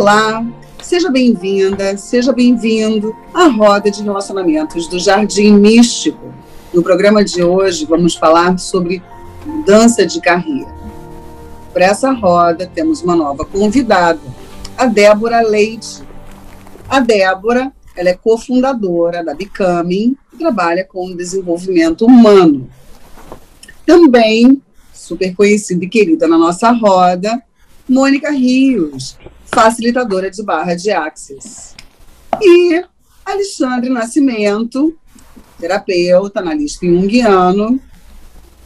Olá, seja bem-vinda, seja bem-vindo à roda de relacionamentos do Jardim Místico. No programa de hoje, vamos falar sobre mudança de carreira. Para essa roda, temos uma nova convidada, a Débora Leite. A Débora ela é cofundadora da Becoming e trabalha com desenvolvimento humano. Também, super conhecida e querida na nossa roda, Mônica Rios, facilitadora de barra de Axis. E Alexandre Nascimento, terapeuta, analista junguiano,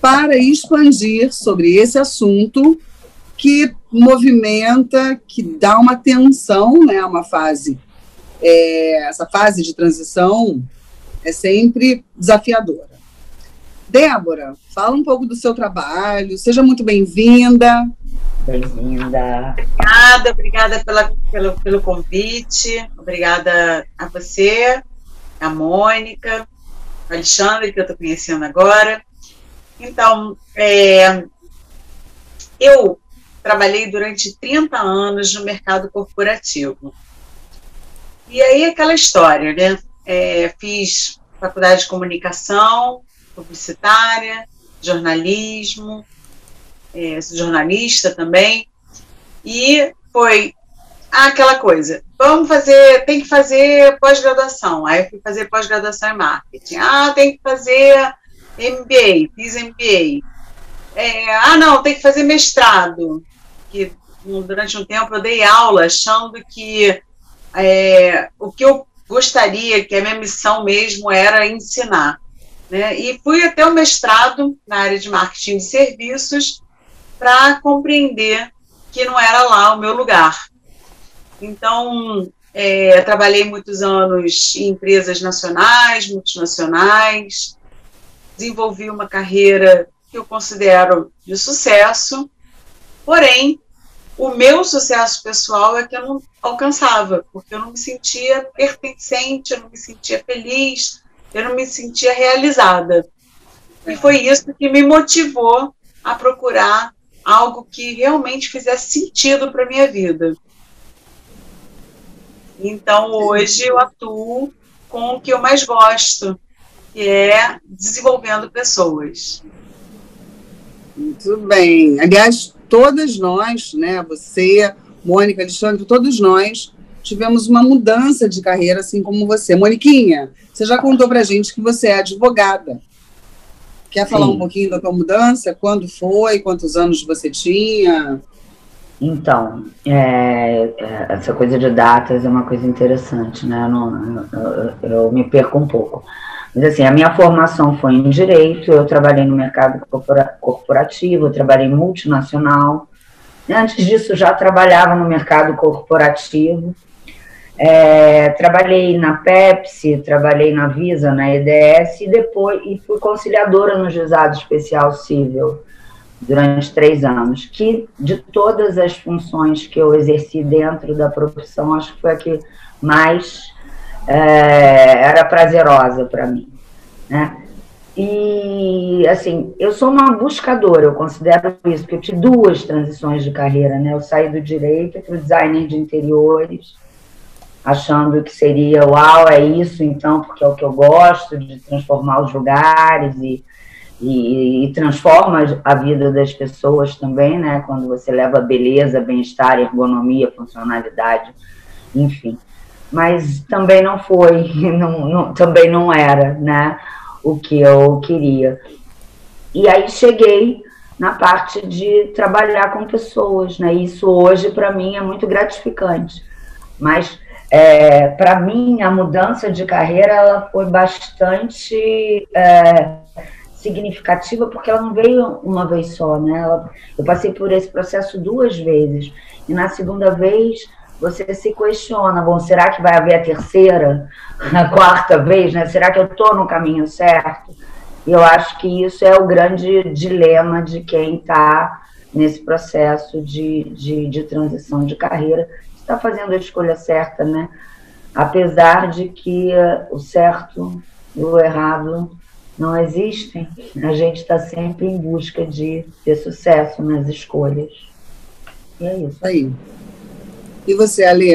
para expandir sobre esse assunto que movimenta, que dá uma tensão, né, uma fase, é, essa fase de transição é sempre desafiadora. Débora, fala um pouco do seu trabalho, seja muito bem-vinda. Bem-vinda. Obrigada, obrigada pela, pelo, pelo convite, obrigada a você, a Mônica, a Alexandre, que eu estou conhecendo agora. Então, é, eu trabalhei durante 30 anos no mercado corporativo. E aí, aquela história, né? É, fiz faculdade de comunicação, publicitária, jornalismo, é, jornalista também, e foi aquela coisa, vamos fazer, tem que fazer pós-graduação, aí eu fui fazer pós-graduação em marketing, ah, tem que fazer MBA, fiz MBA, é, ah, não, tem que fazer mestrado, que durante um tempo eu dei aula achando que é, o que eu gostaria, que a minha missão mesmo era ensinar. Né? E fui até o mestrado na área de marketing de serviços, para compreender que não era lá o meu lugar. Então, é, trabalhei muitos anos em empresas nacionais, multinacionais, desenvolvi uma carreira que eu considero de sucesso, porém, o meu sucesso pessoal é que eu não alcançava, porque eu não me sentia pertencente, eu não me sentia feliz, eu não me sentia realizada. E foi isso que me motivou a procurar algo que realmente fizesse sentido para minha vida. Então, hoje eu atuo com o que eu mais gosto, que é desenvolvendo pessoas. Muito bem. Aliás, todas nós, né, você, Mônica, Alexandre, todos nós tivemos uma mudança de carreira, assim como você. Moniquinha, você já contou para gente que você é advogada. Quer falar Sim. um pouquinho da tua mudança? Quando foi? Quantos anos você tinha? Então, é, é, essa coisa de datas é uma coisa interessante, né? Eu, não, eu, eu, me perco um pouco. Mas assim, a minha formação foi em direito, eu trabalhei no mercado corporativo, eu trabalhei multinacional. Antes disso, já trabalhava no mercado corporativo. É, trabalhei na Pepsi, trabalhei na Visa, na EDS e depois e fui conciliadora no Juizado Especial Civil durante três anos. Que de todas as funções que eu exerci dentro da profissão, acho que foi a que mais é, era prazerosa para mim, né? E, assim, eu sou uma buscadora, eu considero isso, porque eu tive duas transições de carreira, né? Eu saí do direito para o design de interiores, achando que seria, uau, é isso então, porque é o que eu gosto, de transformar os lugares e, e, e transforma a vida das pessoas também, né? Quando você leva beleza, bem-estar, ergonomia, funcionalidade, enfim. Mas também não foi, não, não, também não era, né? O que eu queria. E aí cheguei na parte de trabalhar com pessoas, né? Isso hoje para mim é muito gratificante. Mas é, para mim, a mudança de carreira ela foi bastante é, significativa porque ela não veio uma vez só, né? Ela, eu passei por esse processo duas vezes e na segunda vez você se questiona, bom, será que vai haver a terceira, a quarta vez, né? Será que eu estou no caminho certo? E eu acho que isso é o grande dilema de quem está nesse processo de, de, de transição de carreira está fazendo a escolha certa, né? Apesar de que uh, o certo e o errado não existem, a gente está sempre em busca de ter sucesso nas escolhas. E é isso. Aí. E você, Ale?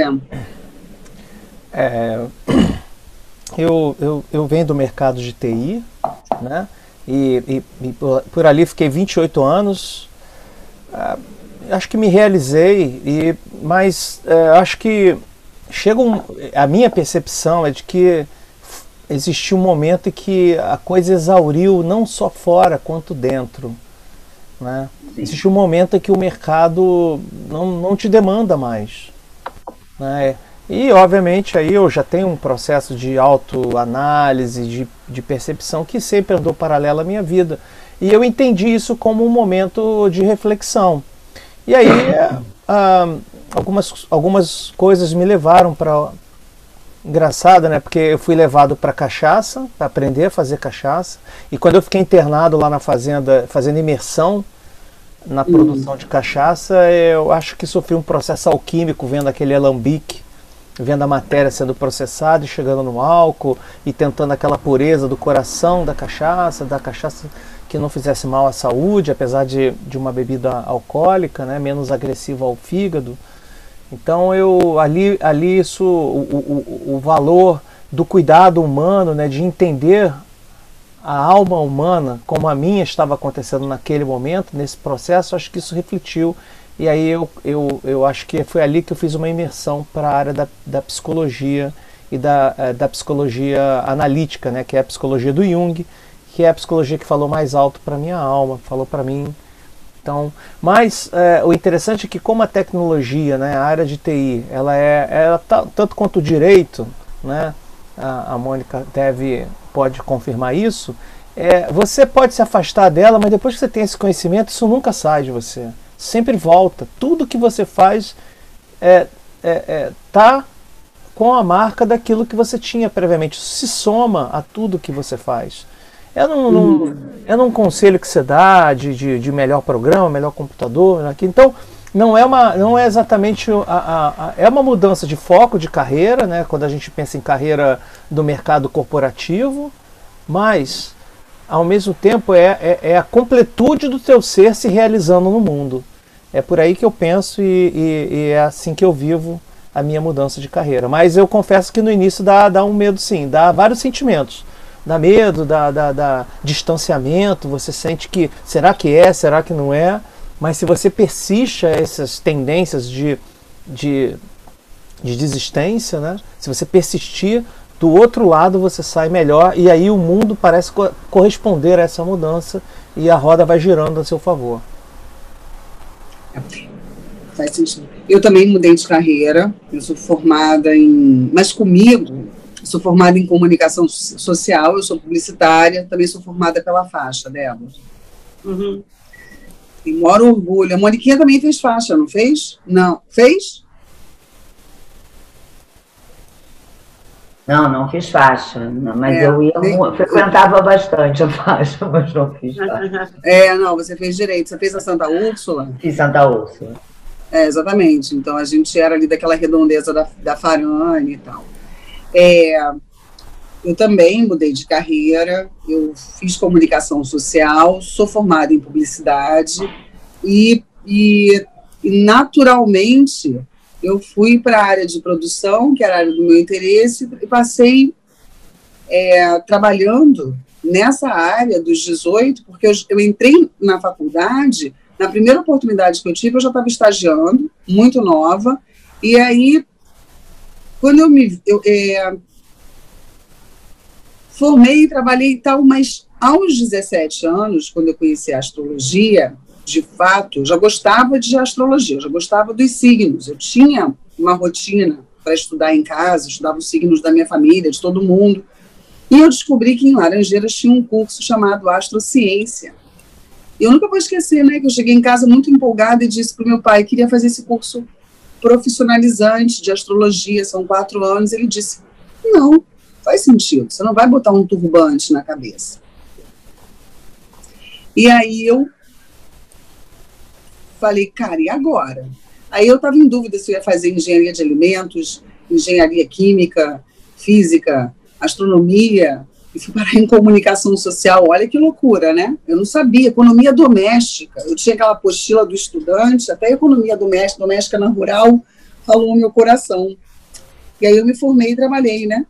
É, eu, eu, eu venho do mercado de TI, né? E, e, e por, por, ali fiquei 28 anos. Ah, acho que me realizei, e, mas é, acho que chega um, a minha percepção é de que existiu um momento em que a coisa exauriu não só fora quanto dentro. Né? Existiu um momento em que o mercado não, não te demanda mais. Né? E, obviamente, aí eu já tenho um processo de autoanálise, de, de percepção que sempre andou paralelo à minha vida. E eu entendi isso como um momento de reflexão. E aí, ah, algumas, algumas coisas me levaram para. Engraçado, né? Porque eu fui levado para cachaça, para aprender a fazer cachaça. E quando eu fiquei internado lá na fazenda, fazendo imersão na produção de cachaça, eu acho que sofri um processo alquímico vendo aquele alambique vendo a matéria sendo processada e chegando no álcool e tentando aquela pureza do coração da cachaça, da cachaça que não fizesse mal à saúde, apesar de, de uma bebida alcoólica, né, menos agressiva ao fígado. Então eu ali, ali isso, o, o, o valor do cuidado humano, né, de entender a alma humana como a minha estava acontecendo naquele momento, nesse processo, acho que isso refletiu e aí eu, eu, eu acho que foi ali que eu fiz uma imersão para a área da, da psicologia e da, eh, da psicologia analítica, né, que é a psicologia do Jung, que é a psicologia que falou mais alto para minha alma, falou para mim. Então, mas é, o interessante é que como a tecnologia, né, a área de TI, ela é, ela tá, tanto quanto o direito, né, a, a Mônica deve pode confirmar isso. É, você pode se afastar dela, mas depois que você tem esse conhecimento, isso nunca sai de você sempre volta. Tudo que você faz é, é, é, tá com a marca daquilo que você tinha previamente. Isso se soma a tudo que você faz. É num, uhum. é num conselho que você dá de, de, de melhor programa, melhor computador. Né? Então, não é, uma, não é exatamente a, a, a, é uma mudança de foco de carreira, né? quando a gente pensa em carreira do mercado corporativo, mas ao mesmo tempo é, é, é, a completude do teu ser se realizando no mundo. É por aí que eu penso e, e, e, é assim que eu vivo a minha mudança de carreira. Mas eu confesso que no início dá, dá um medo sim, dá vários sentimentos. Dá medo, dá, dá, dá distanciamento, você sente que será que é, será que não é? Mas se você persiste a essas tendências de, de, de desistência, né? se você persistir, do outro lado você sai melhor e aí o mundo parece co corresponder a essa mudança e a roda vai girando a seu favor. Faz sentido. Eu também mudei de carreira, eu sou formada em. Mas comigo, sou formada em comunicação social, eu sou publicitária, também sou formada pela faixa dela. Uhum. Tem maior orgulho. A Moniquinha também fez faixa, não fez? Não. Fez? Não, não fiz faixa, mas é, eu ia, frequentava bastante a faixa, mas não fiz faixa. É, não, você fez direito. Você fez a Santa Úrsula? Fiz Santa Úrsula. É, exatamente. Então a gente era ali daquela redondeza da, da Farane e tal. É, eu também mudei de carreira, eu fiz comunicação social, sou formada em publicidade e, e naturalmente eu fui para a área de produção, que era a área do meu interesse, e passei é, trabalhando nessa área dos 18, porque eu, eu, entrei na faculdade, na primeira oportunidade que eu tive, eu já estava estagiando, muito nova, e aí, quando eu me. Eu, é, formei e trabalhei e tal, mas aos 17 anos, quando eu conheci a astrologia, de fato, já gostava de astrologia, já gostava dos signos. Eu tinha uma rotina para estudar em casa, estudava os signos da minha família, de todo mundo. E eu descobri que em Laranjeiras tinha um curso chamado Astrociência. E eu nunca vou esquecer, né, que eu cheguei em casa muito empolgada e disse para o meu pai que queria fazer esse curso profissionalizante de astrologia, são quatro anos. Ele disse: não, faz sentido, você não vai botar um turbante na cabeça. E aí eu Falei, cara, e agora? Aí eu estava em dúvida se eu ia fazer engenharia de alimentos, engenharia química, física, astronomia, e fui parar em comunicação social. Olha que loucura, né? Eu não sabia. Economia doméstica. Eu tinha aquela apostila do estudante, até economia doméstica, doméstica na rural. falou meu coração. E aí eu me formei e trabalhei, né?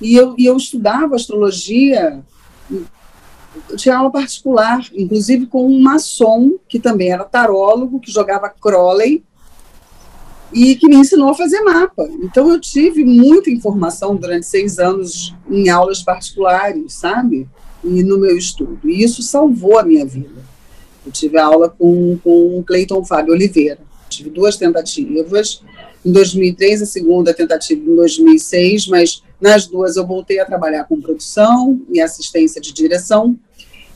E eu, e eu estudava astrologia, tinha aula particular, inclusive com um maçom, que também era tarólogo, que jogava Crowley, e que me ensinou a fazer mapa. Então eu tive muita informação durante seis anos em aulas particulares, sabe? E no meu estudo. E isso salvou a minha vida. Eu tive aula com, com Cleiton Fábio Oliveira. Tive duas tentativas. Em 2003, a segunda tentativa em 2006, mas nas duas eu voltei a trabalhar com produção e assistência de direção.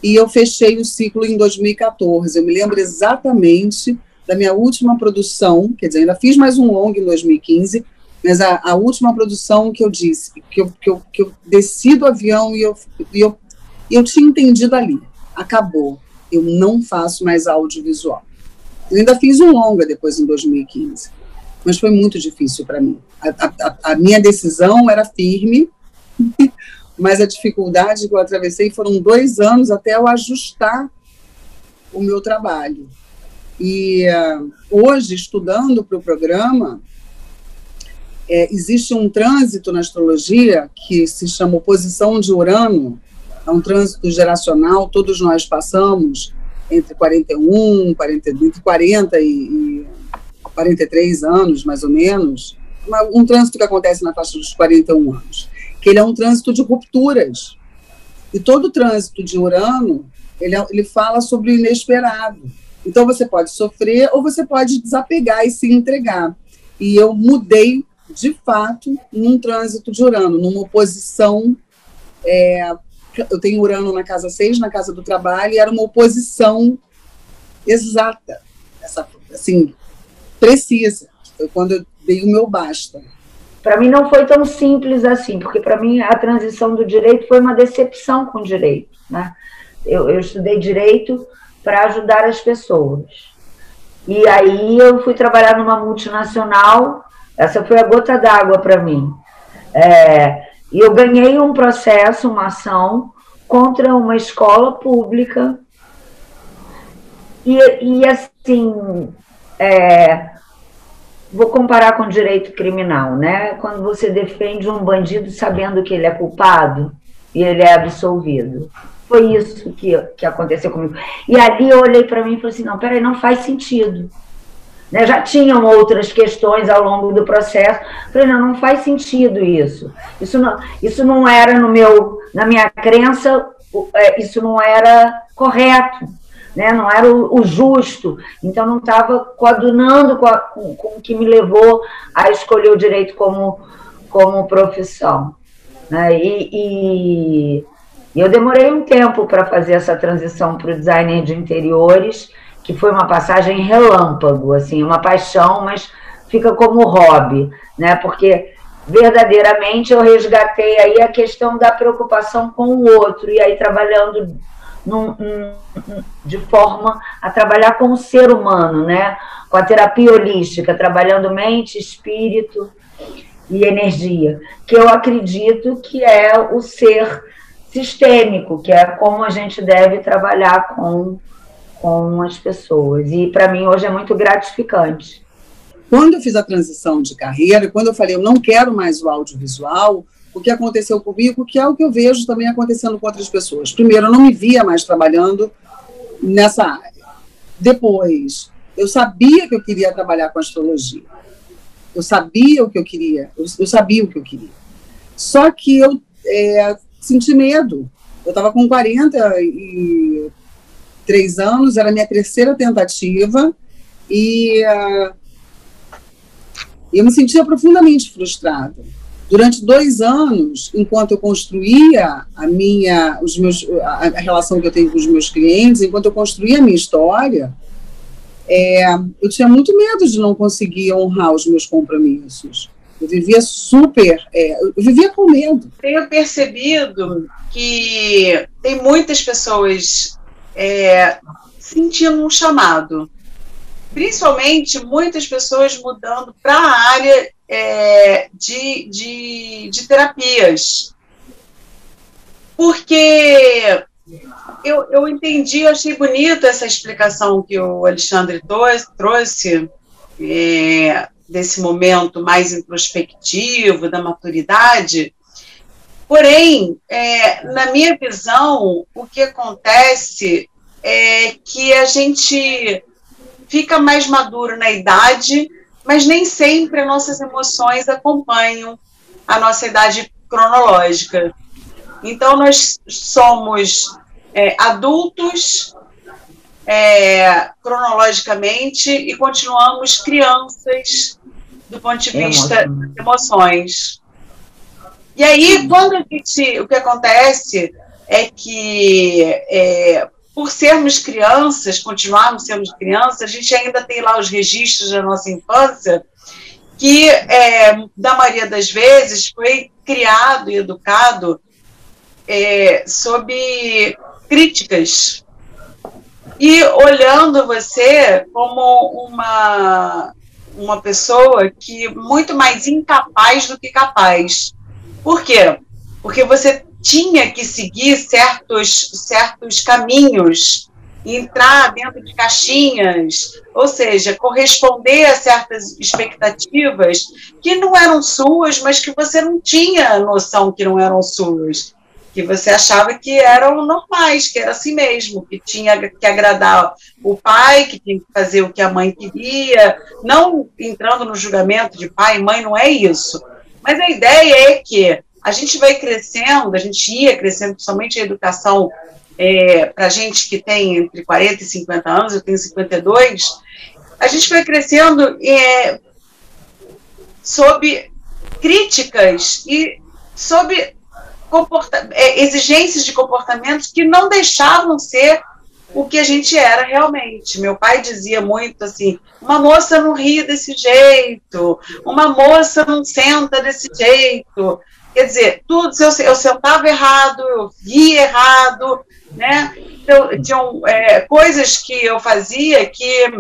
E eu fechei o ciclo em 2014. Eu me lembro exatamente da minha última produção, quer dizer, ainda fiz mais um longo em 2015, mas a, a última produção que eu disse, que eu, que eu, que eu desci do avião e eu, e eu, eu tinha entendido ali, acabou, eu não faço mais audiovisual. Eu ainda fiz um longa depois em 2015, mas foi muito difícil para mim. A, a, a minha decisão era firme, mas a dificuldade que eu atravessei foram dois anos até eu ajustar o meu trabalho. E uh, hoje, estudando para o programa, é, existe um trânsito na astrologia que se chama oposição de Urano, é um trânsito geracional, todos nós passamos entre 41, 40, entre 40 e, e 43 anos, mais ou menos, uma, um trânsito que acontece na faixa dos 41 anos, que ele é um trânsito de rupturas. E todo trânsito de Urano, ele, é, ele fala sobre o inesperado. Então você pode sofrer ou você pode desapegar e se entregar. E eu mudei, de fato, num trânsito de Urano, numa oposição. É, eu tenho Urano na casa 6, na casa do trabalho, e era uma oposição exata, essa, assim, precisa. Foi quando eu dei o meu basta. Para mim não foi tão simples assim, porque para mim a transição do direito foi uma decepção com o direito. Né? Eu, eu estudei direito para ajudar as pessoas. E aí eu fui trabalhar numa multinacional, essa foi a gota d'água para mim. É, e eu ganhei um processo, uma ação contra uma escola pública. E, e assim, é, vou comparar com direito criminal, né? Quando você defende um bandido sabendo que ele é culpado e ele é absolvido foi isso que, que aconteceu comigo. E ali eu olhei para mim e falei assim: não, peraí, não faz sentido. Né? Já tinham outras questões ao longo do processo. Falei, não, não faz sentido isso. Isso não, isso não era no meu, na minha crença, é, isso não era correto. Né? Não era o, o justo, então não estava coadunando com, a, com, com, o que me levou a escolher o direito como, como profissão. Né? E, e, e eu demorei um tempo para fazer essa transição para o designer de interiores, que foi uma passagem relâmpago, assim, uma paixão, mas fica como hobby, né? Porque verdadeiramente eu resgatei aí a questão da preocupação com o outro e aí trabalhando num, de forma a trabalhar com o ser humano, né? Com a terapia holística, trabalhando mente, espírito e energia, que eu acredito que é o ser sistêmico, que é como a gente deve trabalhar com, com as pessoas. E para mim hoje é muito gratificante. Quando eu fiz a transição de carreira, quando eu falei eu não quero mais o audiovisual, o que aconteceu comigo, que é o que eu vejo também acontecendo com outras pessoas. Primeiro, eu não me via mais trabalhando nessa área. Depois, eu sabia que eu queria trabalhar com astrologia. Eu sabia o que eu queria, eu, sabia o que eu queria. Só que eu é, senti medo. Eu estava com 43 anos, era a minha terceira tentativa, e uh, eu me sentia profundamente frustrada. Durante dois anos, enquanto eu construía a minha, os meus, a, a relação que eu tenho com os meus clientes, enquanto eu construía a minha história, é, eu tinha muito medo de não conseguir honrar os meus compromissos. Eu vivia super, é, eu vivia com medo. Tenho percebido que tem muitas pessoas é, sentindo um chamado, principalmente muitas pessoas mudando para a área é, de, de, de terapias. Porque eu, eu entendi, eu achei bonita essa explicação que o Alexandre trouxe, é, desse momento mais introspectivo, da maturidade. Porém, é, na minha visão, o que acontece é que a gente fica mais maduro na idade, mas nem sempre as nossas emoções acompanham a nossa idade cronológica. Então, nós somos é, adultos é, cronologicamente e continuamos crianças do ponto de vista das emoções. E aí, quando a gente. O que acontece é que, é, por sermos crianças, continuarmos sendo crianças, a gente ainda tem lá os registros da nossa infância, que, é, da maioria das vezes, foi criado e educado é, sob críticas. E olhando você como uma, uma pessoa que muito mais incapaz do que capaz. Por quê? Porque você tinha que seguir certos, certos caminhos, entrar dentro de caixinhas, ou seja, corresponder a certas expectativas que não eram suas, mas que você não tinha noção que não eram suas que você achava que eram normais, que era assim mesmo, que tinha que agradar o pai, que tinha que fazer o que a mãe queria, não entrando no julgamento de pai e mãe, não é isso. Mas a ideia é que a gente vai crescendo, a gente ia crescendo, principalmente a educação é, para gente que tem entre 40 e 50 anos, eu tenho 52, a gente vai crescendo é, sob críticas e sob é, exigências de comportamentos que não deixavam ser o que a gente era realmente. Meu pai dizia muito assim: uma moça não ri desse jeito, uma moça não senta desse jeito. Quer dizer, tudo, eu, eu sentava errado, eu via errado, né? Então, tinham é, coisas que eu fazia que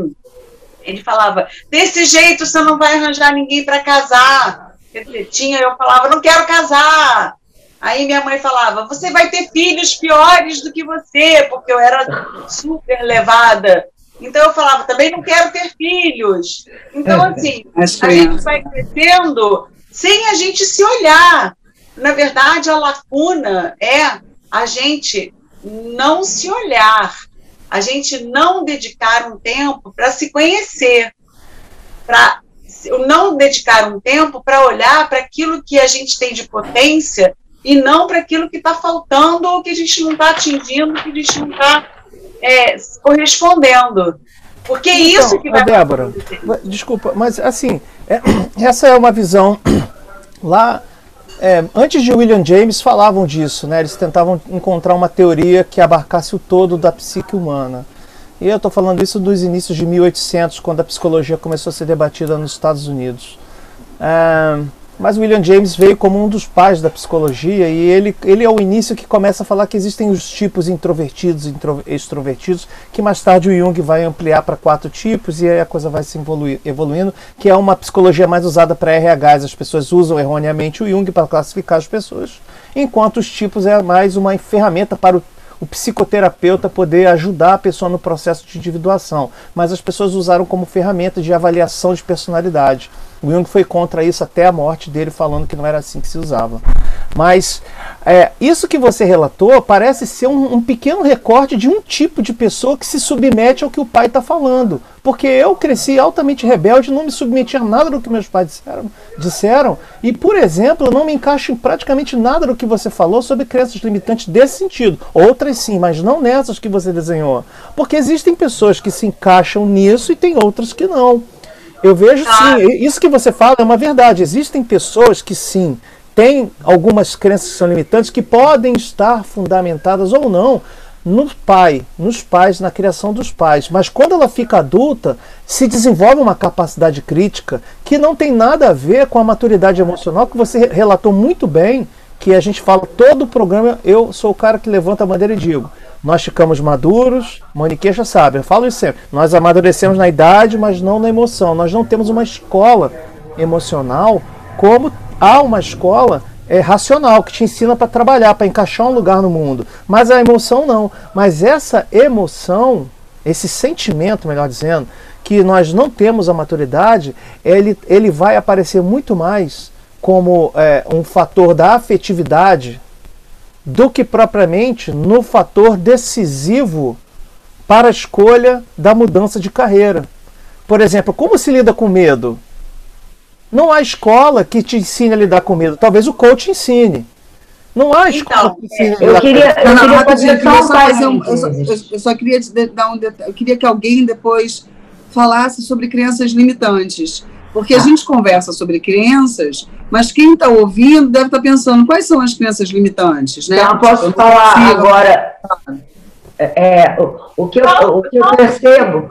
ele falava: desse jeito você não vai arranjar ninguém para casar. Quer dizer, tinha, eu falava: não quero casar. Aí minha mãe falava: você vai ter filhos piores do que você, porque eu era super levada. Então eu falava: também não quero ter filhos. Então, é, assim, a gente vai crescendo sem a gente se olhar. Na verdade, a lacuna é a gente não se olhar, a gente não dedicar um tempo para se conhecer, para não dedicar um tempo para olhar para aquilo que a gente tem de potência e não para aquilo que está faltando ou que a gente não está atingindo, que a gente não está é, correspondendo. Porque é então, isso que vai Débora, acontecer. desculpa, mas assim, é, essa é uma visão lá. É, antes de William James falavam disso, né? Eles tentavam encontrar uma teoria que abarcasse o todo da psique humana. E eu estou falando isso dos inícios de 1800, quando a psicologia começou a ser debatida nos Estados Unidos. É, mas William James veio como um dos pais da psicologia e ele, ele é o início que começa a falar que existem os tipos introvertidos e extrovertidos, que mais tarde o Jung vai ampliar para quatro tipos e aí a coisa vai se evoluir, evoluindo, que é uma psicologia mais usada para RHs. As pessoas usam erroneamente o Jung para classificar as pessoas, enquanto os tipos é mais uma ferramenta para o o psicoterapeuta poder ajudar a pessoa no processo de individuação, mas as pessoas usaram como ferramenta de avaliação de personalidade. O Jung foi contra isso até a morte dele, falando que não era assim que se usava. Mas é, isso que você relatou parece ser um, um, pequeno recorte de um tipo de pessoa que se submete ao que o pai está falando. Porque eu cresci altamente rebelde, não me submetia a nada do que meus pais disseram, disseram. E, por exemplo, eu não me encaixo em praticamente nada do que você falou sobre crenças limitantes desse sentido. Outras sim, mas não nessas que você desenhou. Porque existem pessoas que se encaixam nisso e tem outras que não. Eu vejo tá. sim, isso que você fala é uma verdade. Existem pessoas que sim têm algumas crenças que são limitantes que podem estar fundamentadas ou não no pai, nos pais, na criação dos pais. Mas quando ela fica adulta, se desenvolve uma capacidade crítica que não tem nada a ver com a maturidade emocional que você relatou muito bem, que a gente fala todo o programa, eu sou o cara que levanta a bandeira e digo, nós ficamos maduros, Monique já sabe, eu falo isso sempre. Nós amadurecemos na idade, mas não na emoção. Nós não temos uma escola emocional como há uma escola é, racional que te ensina para trabalhar, para encaixar um lugar no mundo. Mas a emoção não. Mas essa emoção esse sentimento, melhor dizendo, que nós não temos a maturidade, ele, ele vai aparecer muito mais como é, um fator da afetividade do que propriamente no fator decisivo para a escolha da mudança de carreira. Por exemplo, como se lida com medo? Não há escola que te ensine a lidar com medo. Talvez o coach ensine. Não há escola então, que ensine eu, queria, eu, queria fazer só fazer um, eu, só, eu só queria dar um eu queria que alguém depois falasse sobre crenças limitantes. Porque a gente conversa sobre crenças, mas quem está ouvindo deve estar tá pensando quais são as crenças limitantes, né? Então, posso eu falar consigo. agora. É, o, o, que eu, o que eu percebo.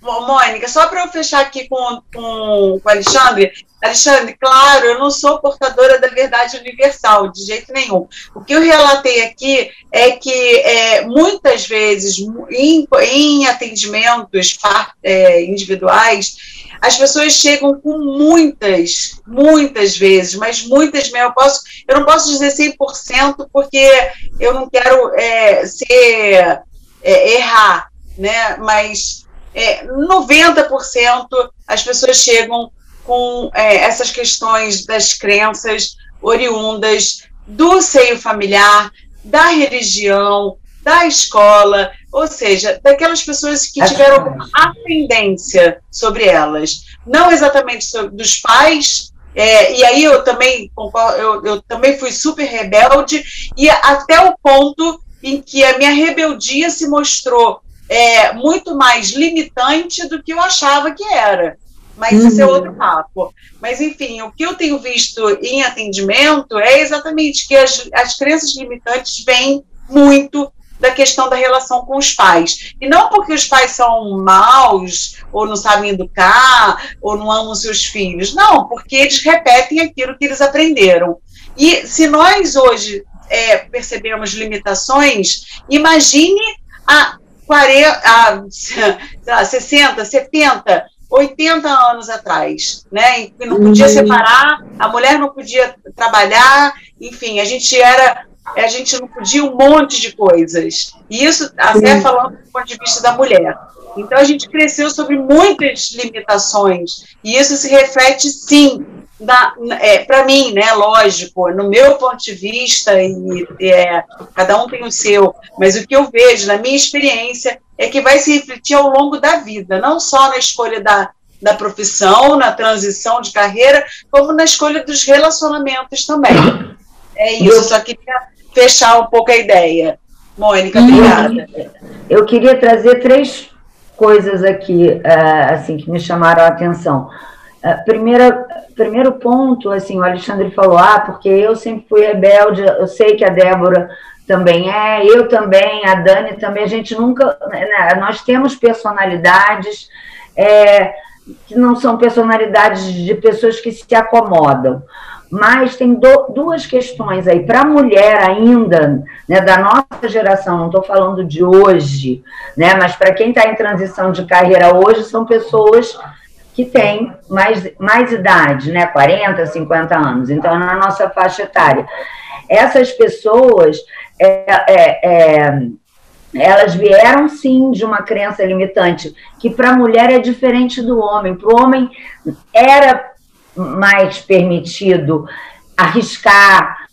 Um Mônica, só para eu fechar aqui com, com, com o Alexandre. Alexandre, claro, eu não sou portadora da verdade universal, de jeito nenhum. O que eu relatei aqui é que é, muitas vezes, em, em atendimentos é, individuais, as pessoas chegam com muitas, muitas vezes, mas muitas mesmo. Eu, posso, eu não posso dizer 100% porque eu não quero é, ser, é, errar, né? mas é, 90% as pessoas chegam com é, essas questões das crenças oriundas do seio familiar, da religião, da escola, ou seja, daquelas pessoas que tiveram ascendência sobre elas, não exatamente sobre, dos pais. É, e aí eu também eu, eu também fui super rebelde e até o ponto em que a minha rebeldia se mostrou é, muito mais limitante do que eu achava que era. Mas uhum. esse é uhum. outro papo. Mas, enfim, o que eu tenho visto em atendimento é exatamente que as, as crenças limitantes vêm muito da questão da relação com os pais. E não porque os pais são maus, ou não sabem educar, ou não amam seus filhos. Não, porque eles repetem aquilo que eles aprenderam. E se nós hoje é, percebemos limitações, imagine a 40, a, lá, 60, 70, 80 anos atrás, né? Não podia uhum. separar, a mulher não podia trabalhar, enfim, a gente era, a gente não podia um monte de coisas. E isso até falando do ponto de vista da mulher. Então a gente cresceu sobre muitas limitações e isso se reflete sim é, para mim, né, lógico, no meu ponto de vista, e é, cada um tem o seu, mas o que eu vejo na minha experiência é que vai se refletir ao longo da vida, não só na escolha da, da profissão, na transição de carreira, como na escolha dos relacionamentos também. É isso, só queria fechar um pouco a ideia. Mônica, obrigada. Eu queria trazer três coisas aqui, uh, assim, que me chamaram a atenção. Uh, primeira, primeiro ponto, assim, o Alexandre falou, ah, porque eu sempre fui rebelde, eu sei que a Débora também é, eu também, a Dani também, a gente nunca, né, nós temos personalidades é, que não são personalidades de pessoas que se acomodam, mas tem do, duas questões aí, para a mulher ainda, né, da nossa geração, não estou falando de hoje, né, mas para quem está em transição de carreira hoje, são pessoas que têm mais, mais idade, né, 40, 50 anos, então é na nossa faixa etária. Essas pessoas, é, é, é, elas vieram sim de uma crença limitante, que para a mulher é diferente do homem. Para o homem era mais permitido arriscar,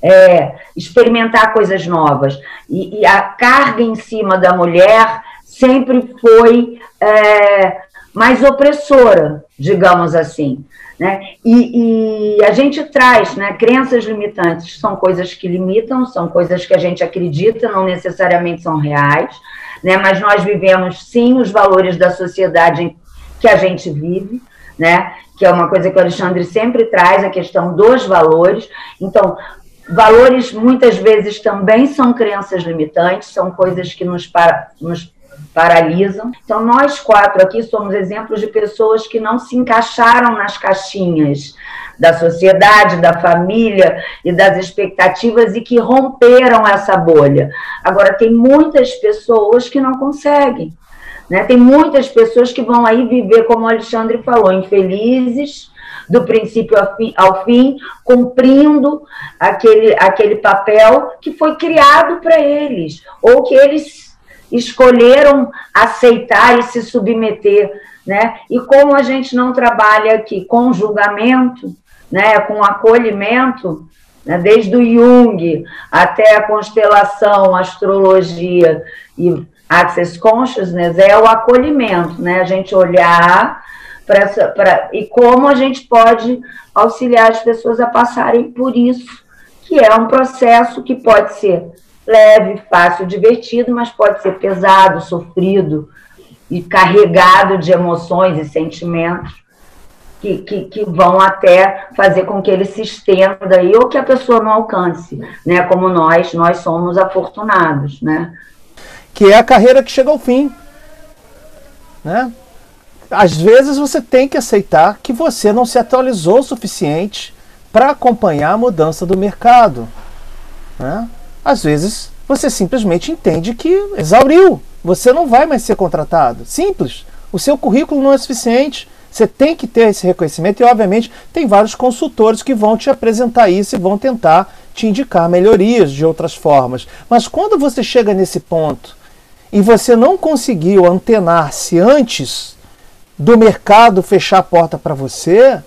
é, experimentar coisas novas. E, e, a carga em cima da mulher sempre foi é, mais opressora, digamos assim. Né? E, e, a gente traz né, crenças limitantes, são coisas que limitam, são coisas que a gente acredita, não necessariamente são reais, né? mas nós vivemos sim os valores da sociedade que a gente vive, né? que é uma coisa que o Alexandre sempre traz, a questão dos valores. Então, valores muitas vezes também são crenças limitantes, são coisas que nos, para, nos paralisam. Então, nós quatro aqui somos exemplos de pessoas que não se encaixaram nas caixinhas da sociedade, da família e das expectativas e que romperam essa bolha. Ao tem muitas pessoas que não conseguem. Né? Tem muitas pessoas que vão aí viver, como o Alexandre falou, infelizes, do princípio ao fim, ao fim cumprindo aquele, aquele papel que foi criado para eles, ou que eles escolheram aceitar e se submeter, né? E como a gente não trabalha aqui com julgamento, né, com acolhimento, né, desde o Jung até a constelação, astrologia e Access Consciousness, é o acolhimento, né? A gente olhar para e como a gente pode auxiliar as pessoas a passarem por isso, que é um processo que pode ser leve, fácil, divertido, mas pode ser pesado, sofrido e carregado de emoções e sentimentos que, que, que, vão até fazer com que ele se estenda aí, ou que a pessoa não alcance, né? Como nós, nós somos afortunados, né? Que é a carreira que chega ao fim, né? Às vezes você tem que aceitar que você não se atualizou o suficiente para acompanhar a mudança do mercado, né? Às vezes você simplesmente entende que exauriu, você não vai mais ser contratado. Simples. O seu currículo não é suficiente. Você tem que ter esse reconhecimento e, obviamente, tem vários consultores que vão te apresentar isso e vão tentar te indicar melhorias de outras formas. Mas quando você chega nesse ponto e você não conseguiu antenar-se antes do mercado fechar a porta para você,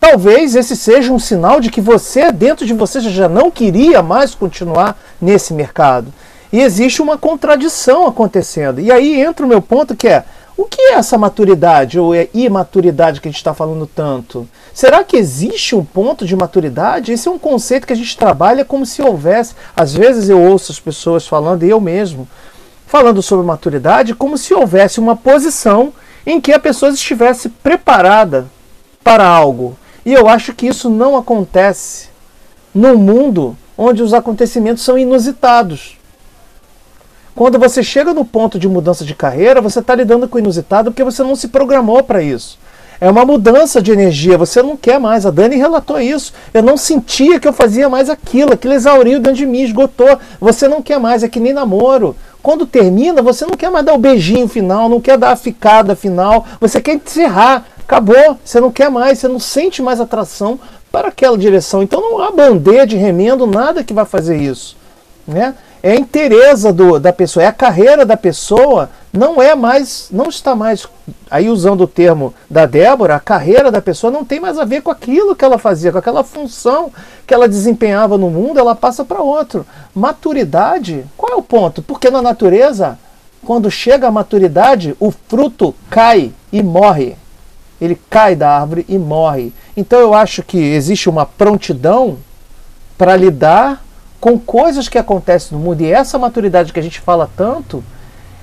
talvez esse seja um sinal de que você, dentro de você, já não queria mais continuar nesse mercado. E existe uma contradição acontecendo. E aí entra o meu ponto que é: o que é essa maturidade ou é imaturidade que a gente está falando tanto? Será que existe um ponto de maturidade? Esse é um conceito que a gente trabalha como se houvesse. Às vezes eu ouço as pessoas falando, e eu mesmo, falando sobre maturidade, como se houvesse uma posição em que a pessoa estivesse preparada para algo. E eu acho que isso não acontece num mundo onde os acontecimentos são inusitados. Quando você chega no ponto de mudança de carreira, você está lidando com o inusitado porque você não se programou para isso. É uma mudança de energia, você não quer mais. A Dani relatou isso. Eu não sentia que eu fazia mais aquilo, aquilo exauriu dentro de mim, esgotou. Você não quer mais, é que nem namoro. Quando termina, você não quer mais dar o beijinho final, não quer dar a ficada final, você quer encerrar. Acabou, você não quer mais, você não sente mais atração para aquela direção. Então não há bandeira de remendo, nada que vai fazer isso. Né? É a interesa do, da pessoa, é a carreira da pessoa, não é mais, não está mais, aí usando o termo da Débora, a carreira da pessoa não tem mais a ver com aquilo que ela fazia, com aquela função que ela desempenhava no mundo, ela passa para outro. Maturidade, qual é o ponto? Porque na natureza, quando chega a maturidade, o fruto cai e morre ele cai da árvore e morre. Então eu acho que existe uma prontidão para lidar com coisas que acontecem no mundo. E essa maturidade que a gente fala tanto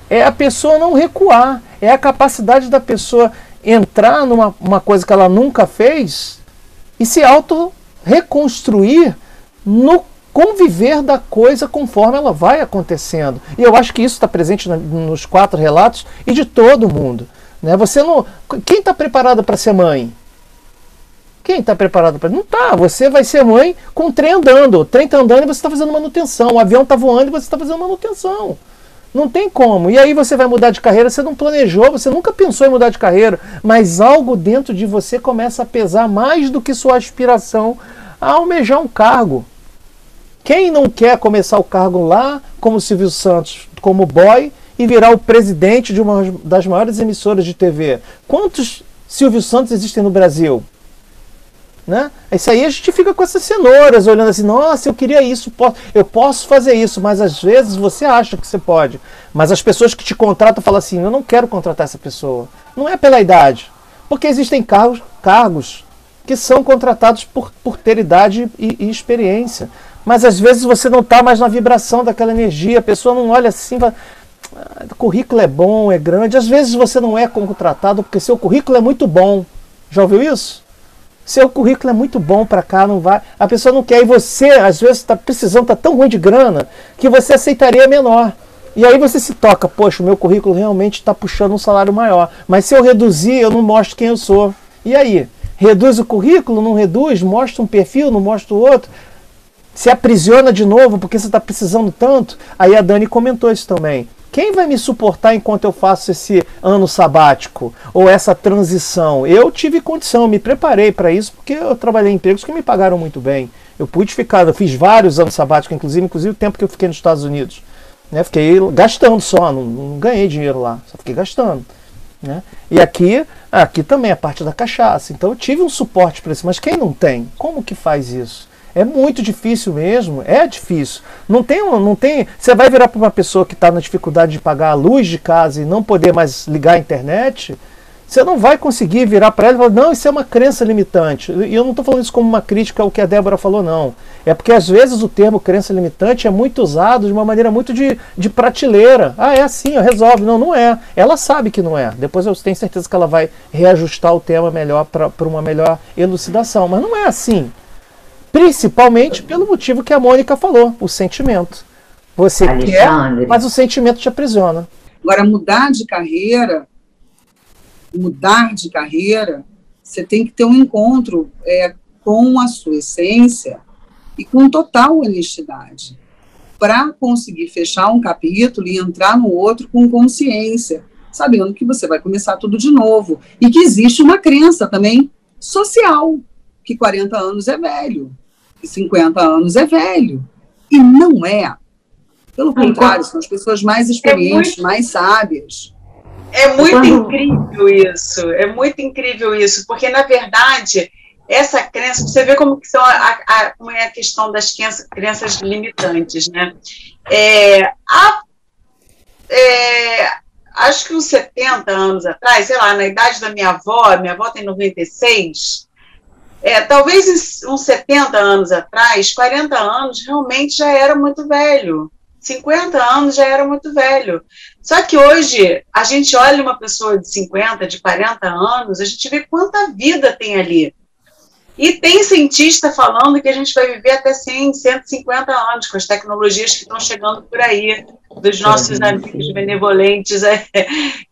é a pessoa não recuar, é a capacidade da pessoa entrar numa uma coisa que ela nunca fez e se auto reconstruir no conviver da coisa conforme ela vai acontecendo. E eu acho que isso está presente nos quatro relatos e de todo mundo. Né? Você não, quem está preparado para ser mãe? Quem está preparado para. Não está. Você vai ser mãe com o trem andando. O trem está andando e você está fazendo manutenção. O avião está voando e você está fazendo manutenção. Não tem como. E aí você vai mudar de carreira, você não planejou, você nunca pensou em mudar de carreira, mas algo dentro de você começa a pesar mais do que sua aspiração a almejar um cargo. Quem não quer começar o cargo lá, como Silvio Santos, como boy, e virar o presidente de uma das maiores emissoras de TV. Quantos Silvio Santos existem no Brasil? Né? Isso aí a gente fica com essas cenouras, olhando assim, nossa, eu queria isso, eu posso fazer isso, mas às vezes você acha que você pode. Mas as pessoas que te contratam falam assim, eu não quero contratar essa pessoa. Não é pela idade. Porque existem cargos, cargos que são contratados por, por ter idade e, e experiência. Mas às vezes você não está mais na vibração daquela energia, a pessoa não olha assim, fala, o currículo é bom, é grande. Às vezes você não é contratado porque seu currículo é muito bom. Já ouviu isso? Seu currículo é muito bom para cá, não vai. A pessoa não quer. E você, às vezes, está precisando, está tão ruim de grana, que você aceitaria menor. E aí você se toca, poxa, o meu currículo realmente está puxando um salário maior. Mas se eu reduzir, eu não mostro quem eu sou. E aí? Reduz o currículo, não reduz? Mostra um perfil, não mostra o outro? Se aprisiona de novo porque você está precisando tanto? Aí a Dani comentou isso também. Quem vai me suportar enquanto eu faço esse ano sabático ou essa transição? Eu tive condição, me preparei para isso porque eu trabalhei em empregos que me pagaram muito bem. Eu pude ficar, eu fiz vários anos sabáticos, inclusive, inclusive o tempo que eu fiquei nos Estados Unidos. Né? Fiquei gastando só, não, não ganhei dinheiro lá, só fiquei gastando. Né? E aqui, aqui também é parte da cachaça. Então eu tive um suporte para isso. Mas quem não tem, como que faz isso? É muito difícil mesmo, é difícil. Não tem, não tem. Você vai virar para uma pessoa que está na dificuldade de pagar a luz de casa e não poder mais ligar a internet. Você não vai conseguir virar para ela e falar, não, isso é uma crença limitante. E eu não estou falando isso como uma crítica ao que a Débora falou, não. É porque às vezes o termo crença limitante é muito usado de uma maneira muito de, de prateleira. Ah, é assim, resolve. Não, não é. Ela sabe que não é. Depois eu tenho certeza que ela vai reajustar o tema melhor para uma melhor elucidação. Mas não é assim. Principalmente pelo motivo que a Mônica falou, o sentimento. Você Alexandre. quer, mas o sentimento te aprisiona. Agora, mudar de carreira mudar de carreira, você tem que ter um encontro é, com a sua essência e com total honestidade para conseguir fechar um capítulo e entrar no outro com consciência, sabendo que você vai começar tudo de novo e que existe uma crença também social que 40 anos é velho, 50 anos é velho e não é. Pelo contrário, são as pessoas mais experientes, é muito... mais sábias. É muito Quando... incrível isso, é muito incrível isso, porque na verdade essa crença, você vê como que são a, a, como é a questão das crenças, crenças limitantes, né? É, a, é, acho que uns 70 anos atrás, sei lá, na idade da minha avó, minha avó tem 96, é, talvez uns 70 anos atrás, 40 anos, realmente já era muito velho. 50 anos já era muito velho. Só que hoje, a gente olha uma pessoa de 50, de 40 anos, a gente vê quanta vida tem ali. E tem cientista falando que a gente vai viver até 100, 150 anos com as tecnologias que estão chegando por aí, dos nossos amigos benevolentes é,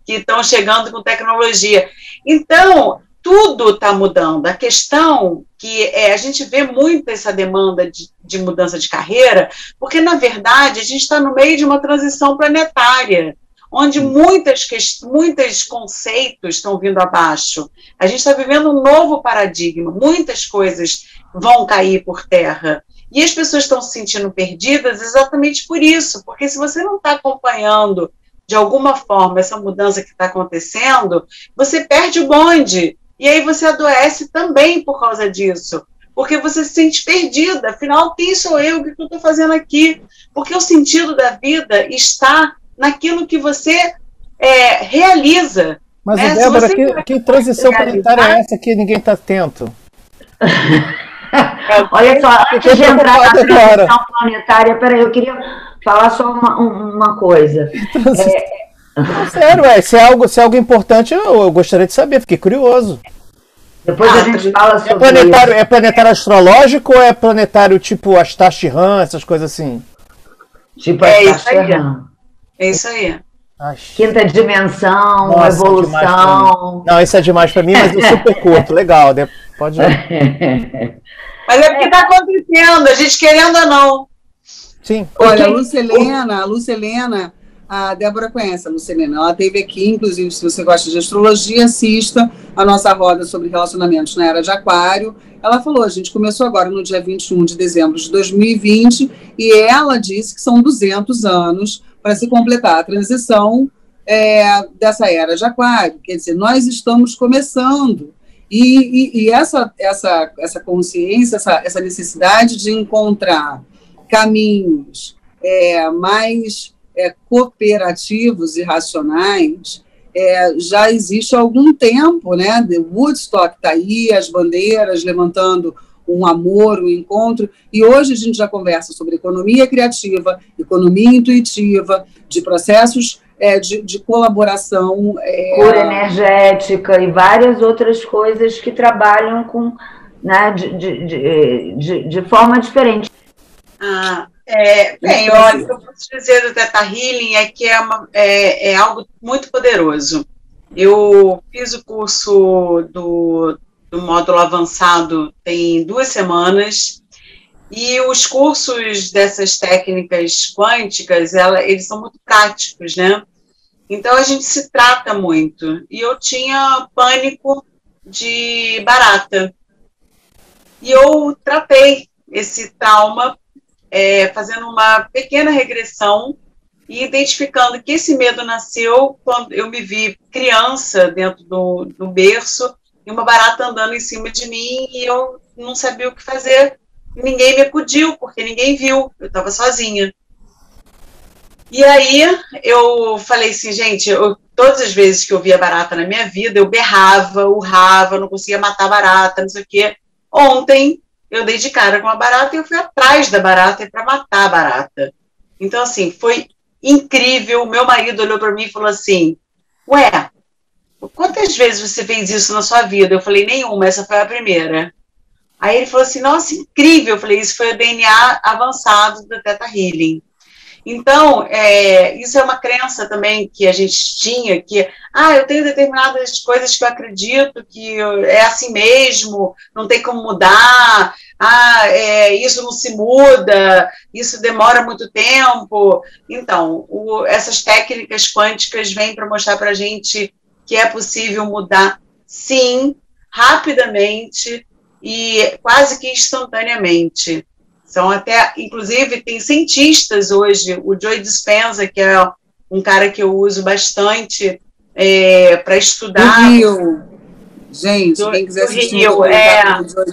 que estão chegando com tecnologia. Então, tudo está mudando. A questão que é, a gente vê muito essa demanda de, de mudança de carreira, porque, na verdade, a gente está no meio de uma transição planetária, onde muitas, muitos conceitos estão vindo abaixo. A gente está vivendo um novo paradigma, muitas coisas vão cair por terra. E as pessoas estão se sentindo perdidas exatamente por isso, porque se você não está acompanhando de alguma forma essa mudança que está acontecendo, você perde o bonde. E aí você adoece também por causa disso. Porque você se sente perdida. Afinal, quem sou eu? O que eu estou fazendo aqui? Porque o sentido da vida está naquilo que você é, realiza. Mas, né? Débora, que, que transição planetária é essa que ninguém está atento? Olha só, antes de entrar na transição planetária, peraí, eu queria falar só uma, uma coisa. É, Sério, é, se é algo, se é algo importante, eu, eu gostaria de saber, fiquei curioso. Depois ah, a gente fala é sobre é planetário, isso. É planetário astrológico ou é planetário tipo Astachiran, essas coisas assim? Tipo é Astachiran. É isso aí. Quinta dimensão, Nossa, é evolução. É não, isso é demais para mim, mas eu super curto. Legal, pode ir. Mas é porque está acontecendo, a gente querendo ou não. Sim. Olha, a Lucelena, a Lucelena a Débora conhece a Lucelena. Ela teve aqui, inclusive, se você gosta de astrologia, assista a nossa roda sobre relacionamentos na era de Aquário. Ela falou, a gente começou agora no dia 21 de dezembro de 2020 e ela disse que são 200 anos para se completar a transição é, dessa era de Aquário. Quer dizer, nós estamos começando. E, e, e essa, essa, essa consciência, essa, essa necessidade de encontrar caminhos é, mais é, cooperativos e racionais é, já existe há algum tempo, né? The Woodstock está aí, as bandeiras levantando um amor, um encontro, e hoje a gente já conversa sobre economia criativa, economia intuitiva, de processos é, de, de, colaboração. É... Cura energética e várias outras coisas que trabalham com, né, de, de, de, de forma diferente. Ah, é, bem, olha, o que eu posso dizer do Teta Healing é que é, uma, é, é algo muito poderoso. Eu fiz o curso do, do módulo avançado tem duas semanas e os cursos dessas técnicas quânticas, ela, eles são muito práticos, né? Então a gente se trata muito. E eu tinha pânico de barata. E eu tratei esse trauma é, fazendo uma pequena regressão e identificando que esse medo nasceu quando eu me vi criança dentro do, do berço e uma barata andando em cima de mim e eu não sabia o que fazer. Ninguém me acudiu, porque ninguém viu, eu estava sozinha. E aí eu falei assim, gente, eu, todas as vezes que eu via barata na minha vida, eu berrava, urrava, não conseguia matar barata, não sei o quê. Ontem eu dei de cara com a barata e eu fui atrás da barata para matar a barata. Então, assim, foi incrível. Meu marido olhou para mim e falou assim: Ué, quantas vezes você fez isso na sua vida? Eu falei: Nenhuma, essa foi a primeira. Aí ele falou assim: Nossa, incrível. Eu falei: Isso foi o DNA avançado da Teta Healing. Então, é, isso é uma crença também que a gente tinha, que, ah, eu tenho determinadas coisas que eu acredito que é assim mesmo, não tem como mudar, ah, é, isso não se muda, isso demora muito tempo. Então, o, essas técnicas quânticas vêm para mostrar para a gente que é possível mudar, sim, rapidamente e quase que instantaneamente. São até, inclusive, tem cientistas hoje, o Joe Dispenza, que é um cara que eu uso bastante é, para estudar. Do Rio. Gente, do, quem quiser assistir Rio, um é,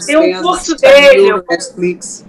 tem um curso dele. Eu, Netflix.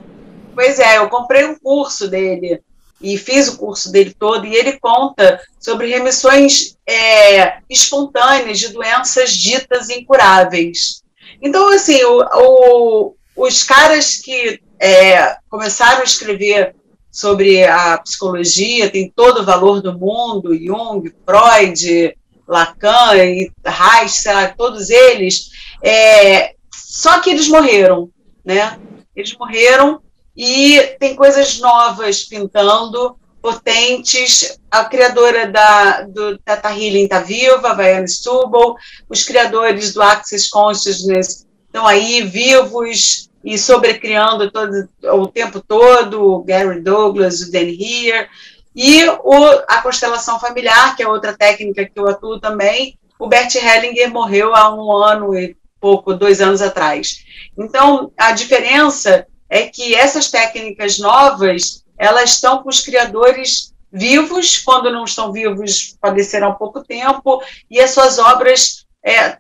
Pois é, eu comprei um curso dele e fiz o curso dele todo, e ele conta sobre remissões é, espontâneas de doenças ditas incuráveis. Então, assim, o, o, os caras que é, começaram a escrever sobre a psicologia, tem todo o valor do mundo, Jung, Freud, Lacan e Reich, todos eles, é, só que eles morreram, né? Eles morreram e tem coisas novas pintando, potentes. A criadora da, do Tata Healing está viva, Vaiana Stubble, os criadores do Access Consciousness estão aí vivos, e sobrecriando todo, o tempo todo, o Gary Douglas, o Dan Heer, e o, a constelação familiar, que é outra técnica que eu atuo também, o Bert Hellinger morreu há um ano e pouco, dois anos atrás. Então, a diferença é que essas técnicas novas, elas estão com os criadores vivos, quando não estão vivos, faleceram há pouco tempo, e as suas obras é,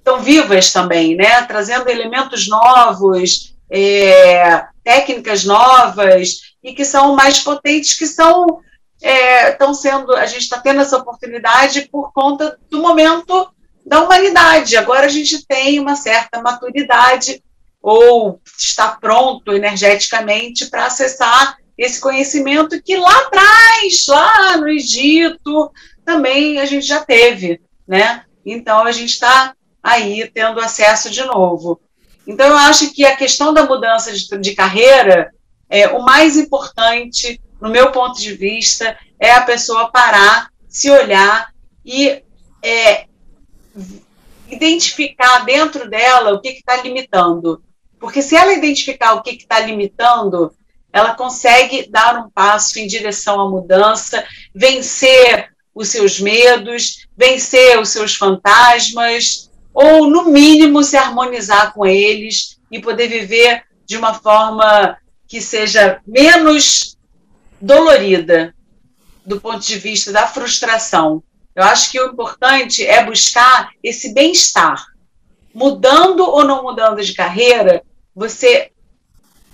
estão vivas também, né? trazendo elementos novos, é, técnicas novas e que são mais potentes, que são estão é, sendo, a gente está tendo essa oportunidade por conta do momento da humanidade. Agora a gente tem uma certa maturidade ou está pronto energeticamente para acessar esse conhecimento que lá atrás, lá no Egito, também a gente já teve, né? Então a gente está aí tendo acesso de novo. Então, eu acho que a questão da mudança de, de carreira, é, o mais importante, no meu ponto de vista, é a pessoa parar, se olhar e é, identificar dentro dela o que está limitando. Porque se ela identificar o que está limitando, ela consegue dar um passo em direção à mudança, vencer os seus medos, vencer os seus fantasmas, ou, no mínimo, se harmonizar com eles e poder viver de uma forma que seja menos dolorida do ponto de vista da frustração. Eu acho que o importante é buscar esse bem-estar. Mudando ou não mudando de carreira, você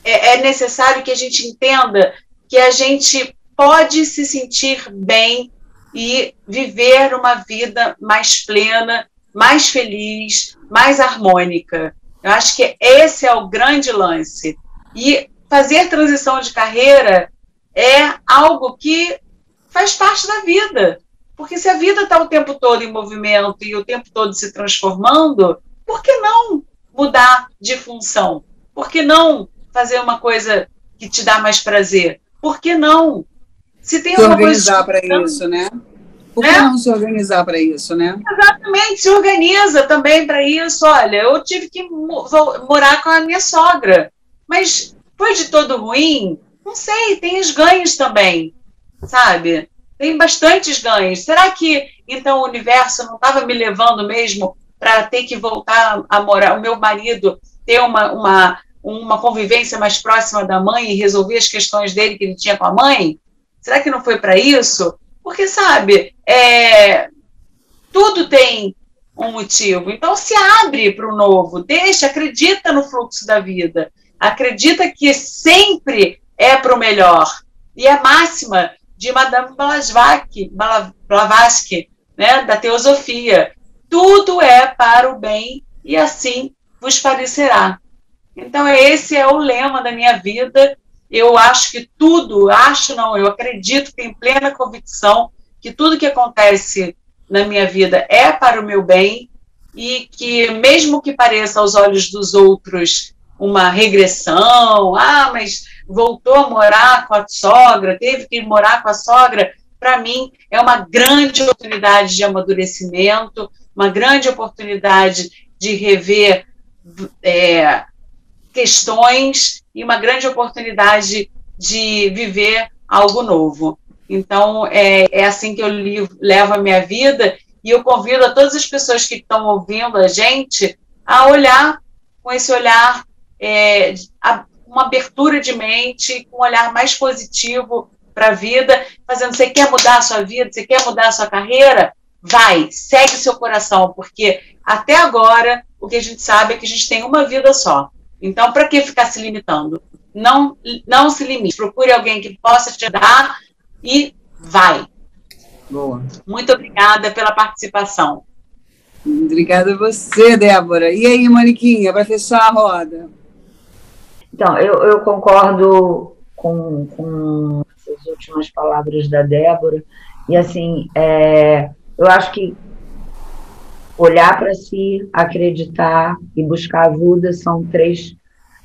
é, é necessário que a gente entenda que a gente pode se sentir bem e viver uma vida mais plena mais feliz, mais harmônica. Eu acho que esse é o grande lance. E fazer transição de carreira é algo que faz parte da vida. Porque se a vida está o tempo todo em movimento e o tempo todo se transformando, por que não mudar de função? Por que não fazer uma coisa que te dá mais prazer? Por que não? Se tem se uma organizar para isso, né? Por que é? não se organizar para isso, né? Exatamente, se organiza também para isso. Olha, eu tive que morar com a minha sogra, mas foi de todo ruim? Não sei, tem os ganhos também, sabe? Tem bastantes ganhos. Será que então o universo não estava me levando mesmo para ter que voltar a morar? O meu marido ter uma, uma, uma convivência mais próxima da mãe e resolver as questões dele que ele tinha com a mãe? Será que não foi para isso? Porque, sabe, é, tudo tem um motivo. Então, se abre para o novo, deixa, acredita no fluxo da vida, acredita que sempre é para o melhor. E a máxima de Madame Blavatsky, Blavatsky né, da teosofia, tudo é para o bem e assim vos parecerá. Então, esse é o lema da minha vida. Eu acho que tudo, acho não, eu acredito, tenho plena convicção que tudo que acontece na minha vida é para o meu bem e que, mesmo que pareça aos olhos dos outros uma regressão, ah, mas voltou a morar com a sogra, teve que morar com a sogra, para mim é uma grande oportunidade de amadurecimento, uma grande oportunidade de rever é, questões e uma grande oportunidade de viver algo novo. Então, é, é assim que eu levo a minha vida e eu convido a todas as pessoas que estão ouvindo a gente a olhar com esse olhar, é, uma abertura de mente, com um olhar mais positivo para a vida, fazendo, você quer mudar a sua vida, você quer mudar a sua carreira? Vai, segue seu coração, porque até agora o que a gente sabe é que a gente tem uma vida só. Então, para que ficar se limitando? Não, não se limite. Procure alguém que possa te dar e vai. Boa. Muito obrigada pela participação. Obrigada a você, Débora. E aí, Moniquinha, para fechar a roda? Então, eu, eu concordo com, com essas últimas palavras da Débora. E, assim, é, eu acho que olhar para si, acreditar e buscar ajuda são três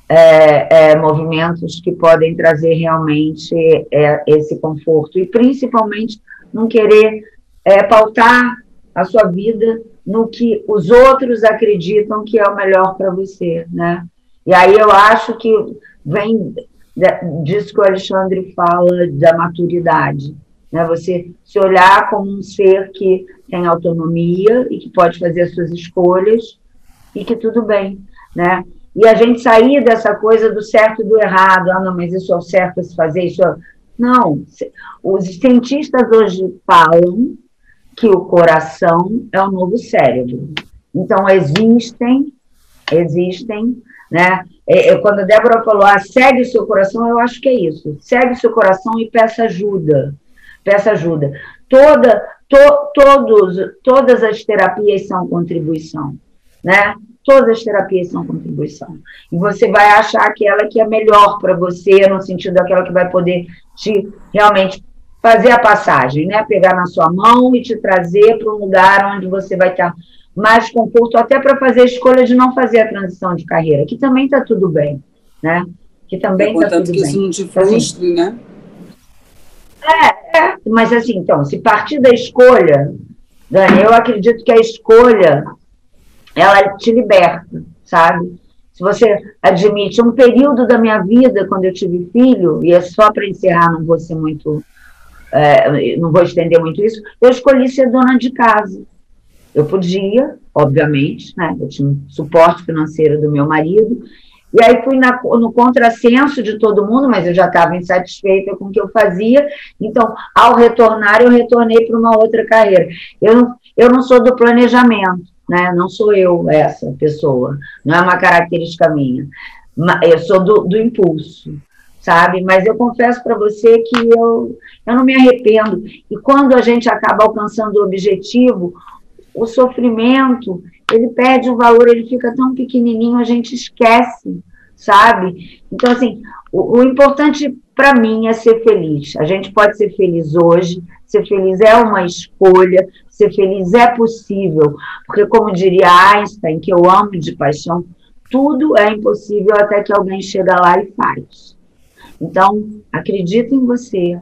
é, é, movimentos que podem trazer realmente é, esse conforto e principalmente não querer é, pautar a sua vida no que os outros acreditam que é o melhor para você, né? E aí eu acho que vem disso que o Alexandre fala da maturidade, né? Você se olhar como um ser que tem autonomia e que pode fazer as suas escolhas e que tudo bem, né? E a gente sair dessa coisa do certo e do errado, ah, não, mas isso é o certo a se fazer, isso é... Não, os cientistas hoje falam que o coração é o novo cérebro. Então, existem, existem, né? É, é, quando a Débora falou, ah, segue o seu coração, eu acho que é isso. Segue o seu coração e peça ajuda. Peça ajuda. Toda, to, todos, todas as terapias são contribuição, né? Todas as terapias são contribuição. E você vai achar aquela que é melhor para você, no sentido daquela que vai poder te realmente fazer a passagem, né? Pegar na sua mão e te trazer para um lugar onde você vai estar mais conforto, até para fazer a escolha de não fazer a transição de carreira, que também está tudo bem, né? Que também está tudo que bem. isso não te frustre, assim, né? É, é, mas assim, então, se partir da escolha, Dani, eu acredito que a escolha ela te liberta, sabe? Se você admite um período da minha vida, quando eu tive filho, e é só para encerrar, não vou ser muito, é, não vou estender muito isso, eu escolhi ser dona de casa. Eu podia, obviamente, né? Eu tinha um suporte financeiro do meu marido, e aí fui na, no contrassenso de todo mundo, mas eu já estava insatisfeita com o que eu fazia. Então, ao retornar, eu retornei para uma outra carreira. Eu não, eu não sou do planejamento, né? Não sou eu essa pessoa. Não é uma característica minha. Eu sou do, do impulso, sabe? Mas eu confesso para você que eu, eu não me arrependo. E quando a gente acaba alcançando o objetivo, o sofrimento ele perde o valor, ele fica tão pequenininho, a gente esquece, sabe? Então, assim, o, o importante para mim é ser feliz. A gente pode ser feliz hoje, ser feliz é uma escolha, ser feliz é possível, porque, como diria Einstein, que eu amo de paixão, tudo é impossível até que alguém chega lá e faz. Então, acredita em você,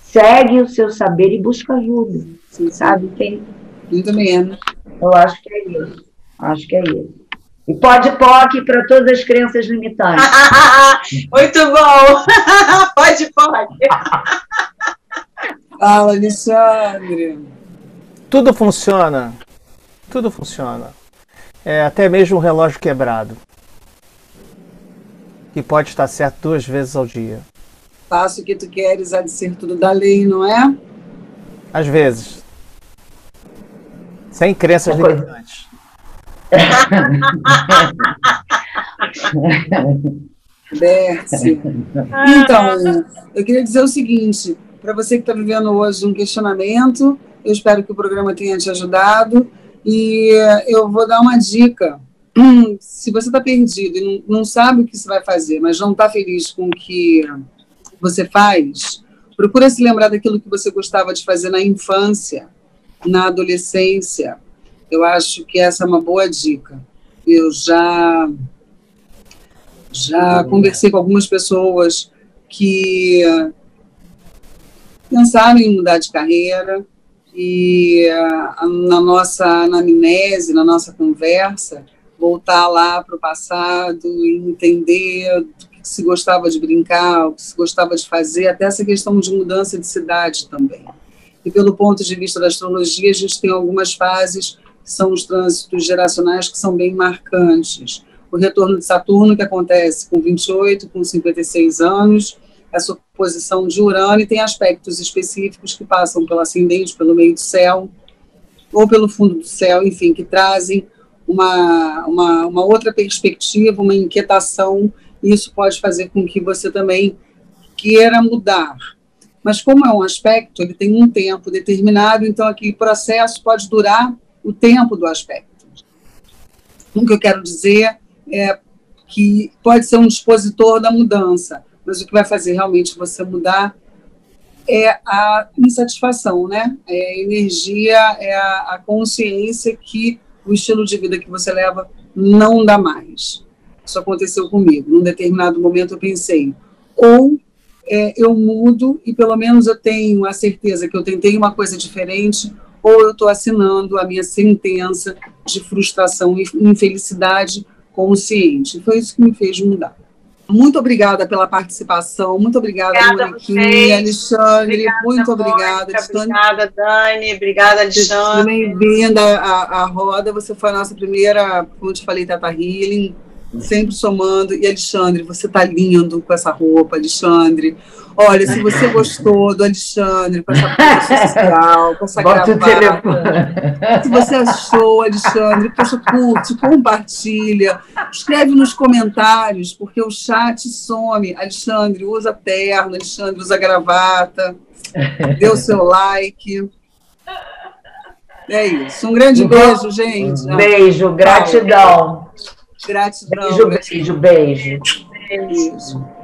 segue o seu saber e busca ajuda, sabe? Tem, Muito menos. Eu acho que é isso. Acho que é isso. E pode POC para todas as crenças limitantes. Muito bom! pode POC. Fala, Alexandre. Tudo funciona. Tudo funciona. É, até mesmo um relógio quebrado. Que pode estar certo duas vezes ao dia. Faço o que tu queres, há de ser tudo da lei, não é? Às vezes. Sem crenças limitantes. Berte. Então, eu queria dizer o seguinte: para você que está vivendo hoje um questionamento, eu espero que o programa tenha te ajudado. E eu vou dar uma dica. Se você está perdido e não, não sabe o que você vai fazer, mas não está feliz com o que você faz, procura se lembrar daquilo que você gostava de fazer na infância, na adolescência. Eu acho que essa é uma boa dica. Eu já já conversei com algumas pessoas que pensaram em mudar de carreira e na nossa anamnese, na nossa conversa, voltar lá para o passado e entender o que se gostava de brincar, o que se gostava de fazer, até essa questão de mudança de cidade também. E pelo ponto de vista da astrologia, a gente tem algumas fases, que são os trânsitos geracionais, que são bem marcantes. O retorno de Saturno, que acontece com 28, com 56 anos, essa oposição de Urano, e tem aspectos específicos que passam pelo ascendente, pelo meio do céu, ou pelo fundo do céu, enfim, que trazem uma, uma, uma outra perspectiva, uma inquietação, e isso pode fazer com que você também queira mudar. Mas como é um aspecto, ele tem um tempo determinado, então aquele processo pode durar o tempo do aspecto. O que eu quero dizer é que pode ser um dispositor da mudança, mas o que vai fazer realmente você mudar é a insatisfação, né? É a energia, é a, a consciência que o estilo de vida que você leva não dá mais. Isso aconteceu comigo. Num determinado momento eu pensei, ou é, eu mudo e pelo menos eu tenho a certeza que eu tentei uma coisa diferente, ou eu estou assinando a minha sentença de frustração e infelicidade consciente. Foi isso que me fez mudar. Muito obrigada pela participação, muito obrigada, obrigada Moniquinha, Alexandre, obrigada, muito obrigada. Obrigada, Dani, obrigada, Alexandre. Bem-vinda à, à roda, você foi a nossa primeira, como eu te falei, Tata Healing, sempre somando. E Alexandre, você tá lindo com essa roupa, Alexandre. Olha, se você gostou do Alexandre, com essa coisa social, com essa Bota gravata, se você achou, Alexandre, poxa, curte, compartilha, escreve nos comentários, porque o chat some. Alexandre, usa terno, Alexandre, usa gravata, dê o seu like. É isso. Um grande beijo, gente. Beijo, gratidão. Gratidão. Beijo, beijo, beijo. beijo.